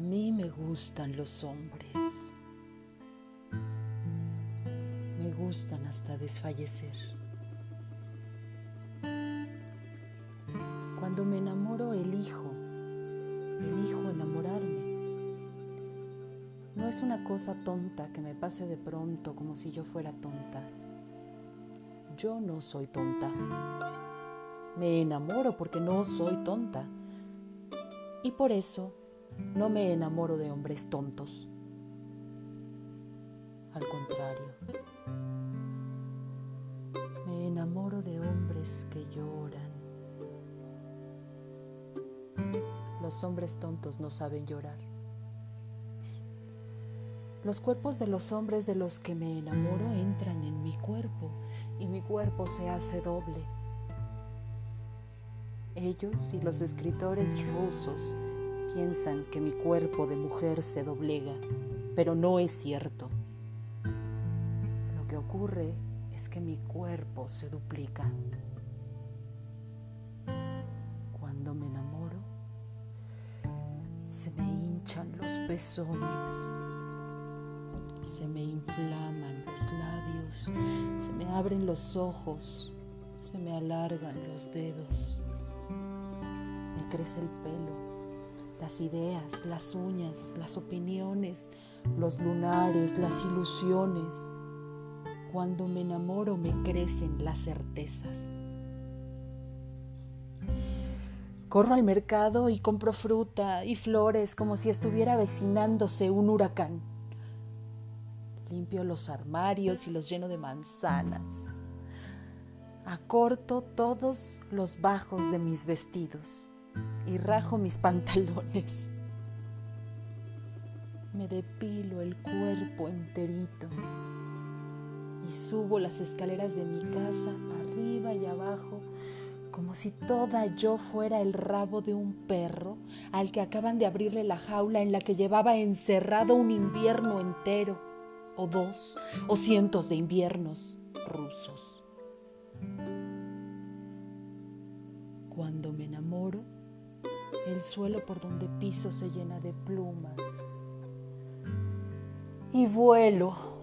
me gustan los hombres. Me gustan hasta desfallecer. Cuando me enamoro, elijo, elijo enamorarme. No es una cosa tonta que me pase de pronto como si yo fuera tonta. Yo no soy tonta. Me enamoro porque no soy tonta. Y por eso no me enamoro de hombres tontos. Al contrario, me enamoro de hombres que lloran. Los hombres tontos no saben llorar. Los cuerpos de los hombres de los que me enamoro entran en mi cuerpo y mi cuerpo se hace doble. Ellos y los escritores rusos piensan que mi cuerpo de mujer se doblega, pero no es cierto. Lo que ocurre es que mi cuerpo se duplica. Cuando me enamoro, se me hinchan los pezones, se me inflaman los labios, se me abren los ojos, se me alargan los dedos crece el pelo, las ideas, las uñas, las opiniones, los lunares, las ilusiones. Cuando me enamoro me crecen las certezas. Corro al mercado y compro fruta y flores como si estuviera vecinándose un huracán. Limpio los armarios y los lleno de manzanas. Acorto todos los bajos de mis vestidos y rajo mis pantalones. Me depilo el cuerpo enterito y subo las escaleras de mi casa arriba y abajo como si toda yo fuera el rabo de un perro al que acaban de abrirle la jaula en la que llevaba encerrado un invierno entero, o dos, o cientos de inviernos rusos. Cuando me enamoro, el suelo por donde piso se llena de plumas. Y vuelo